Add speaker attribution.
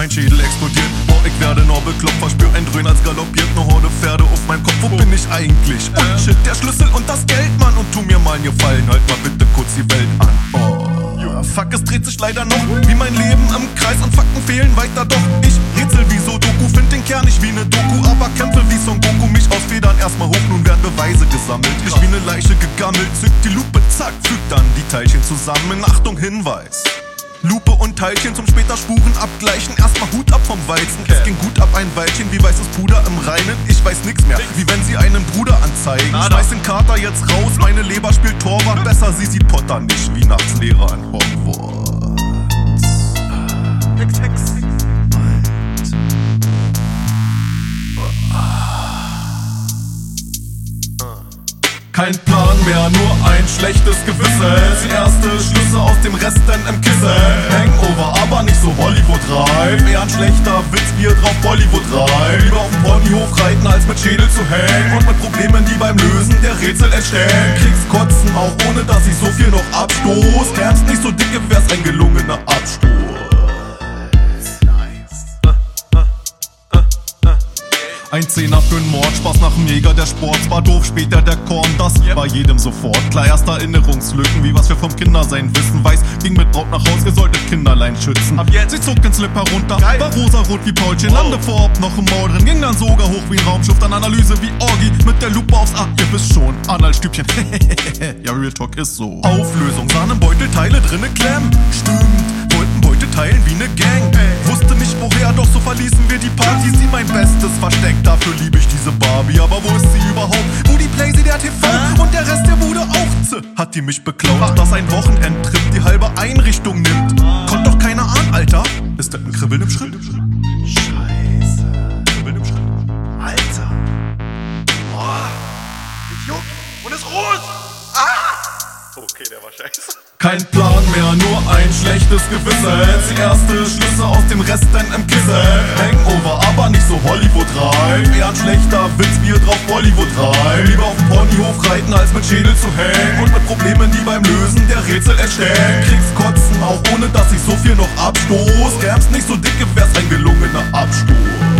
Speaker 1: mein Schädel explodiert. Boah, ich werde nur bekloppt, verspür ein Dröhnen als galoppiert. Ne Horde Pferde auf meinem Kopf, wo bin ich eigentlich? Und shit, der Schlüssel und das Geld, Mann. Und tu mir mal einen Gefallen, halt mal bitte kurz die Welt an. Oh. Fuck, es dreht sich leider noch wie mein Leben im Kreis und Fakten fehlen weiter doch. Ich rätsel wie so Doku, find den Kern nicht wie ne Doku, aber kämpfe wie Son Goku. Mich aus Federn erstmal hoch, nun werden Beweise gesammelt. Ich wie ne Leiche gegammelt, zück die Lupe, zack, füg dann die Teilchen zusammen. Achtung, Hinweis. Lupe und Teilchen zum später Spuren abgleichen. Erstmal Hut ab vom Weizen. Es ging gut ab ein Weilchen wie weißes Puder im Reinen. Ich weiß nix mehr, wie wenn sie einen Bruder anzeigen. Schmeiß den Kater jetzt raus, meine Leber spielt Torwart. Besser sie sieht Potter nicht wie nachts Lehrer an Hogwarts. Hex, Hex. Kein Plan mehr, nur ein schlechtes Gewissen. Die erste Schlüsse aus dem Rest denn im Kissen. Hangover, aber nicht so Hollywood-reif. Eher ein schlechter Witz, wie ihr drauf Bollywood reift. Lieber auf dem Ponyhof reiten, als mit Schädel zu hängen. Und mit Problemen, die beim Lösen der Rätsel entstehen. Kriegst Kotzen, auch ohne dass ich so viel noch abstoß. Wär's nicht so dicke, wär's ein gelungener Abstoß. Ein Zehner für'n Mord, Spaß nach dem Jäger, der Sport war doof, später der Korn, das war jedem sofort. Klar, erst Erinnerungslücken, wie was wir vom Kindersein wissen. Weiß, ging mit Braut nach Haus, ihr solltet Kinderlein schützen. Ab jetzt, sie zog den Slip herunter,
Speaker 2: Geil.
Speaker 1: war rosarot wie Paulchen, lande vorab noch im Maul drin, ging dann sogar hoch wie ein Raumschiff, dann Analyse wie Orgi, mit der Lupe aufs A, ihr wisst schon, Analstübchen, ja, Real Talk ist so. Auflösung, sahen im Beutel Teile drinne klemmen, stimmt, mein bestes Versteck, dafür liebe ich diese Barbie. Aber wo ist sie überhaupt? Wo die Playsee, der TV und der Rest der Bude auch? Zäh, Hat die mich beklaut, dass ein Wochenendtrip die halbe Einrichtung nimmt. Konnt doch keiner ahnen, Alter. Ist das ein Kribbeln im Schritt?
Speaker 2: Scheiße.
Speaker 1: Kribbeln im Schritt.
Speaker 2: Alter. Boah. Ich juckt und ist rot. Ah. Okay, der war scheiße.
Speaker 1: Kein Plan mehr, nur ein schlechtes Gewissen. Die erste Schlüsse aus dem Rest denn im Kissen. Hangover, aber nicht so Hollywood-reif. Eher ein schlechter Witz, wie ihr drauf Bollywood reift. Lieber auf dem Ponyhof reiten, als mit Schädel zu hängen. Und mit Problemen, die beim Lösen der Rätsel entstehen. Kriegst Kotzen, auch ohne dass ich so viel noch abstoß. Wär's nicht so dicke, wär's ein gelungener Abstoß.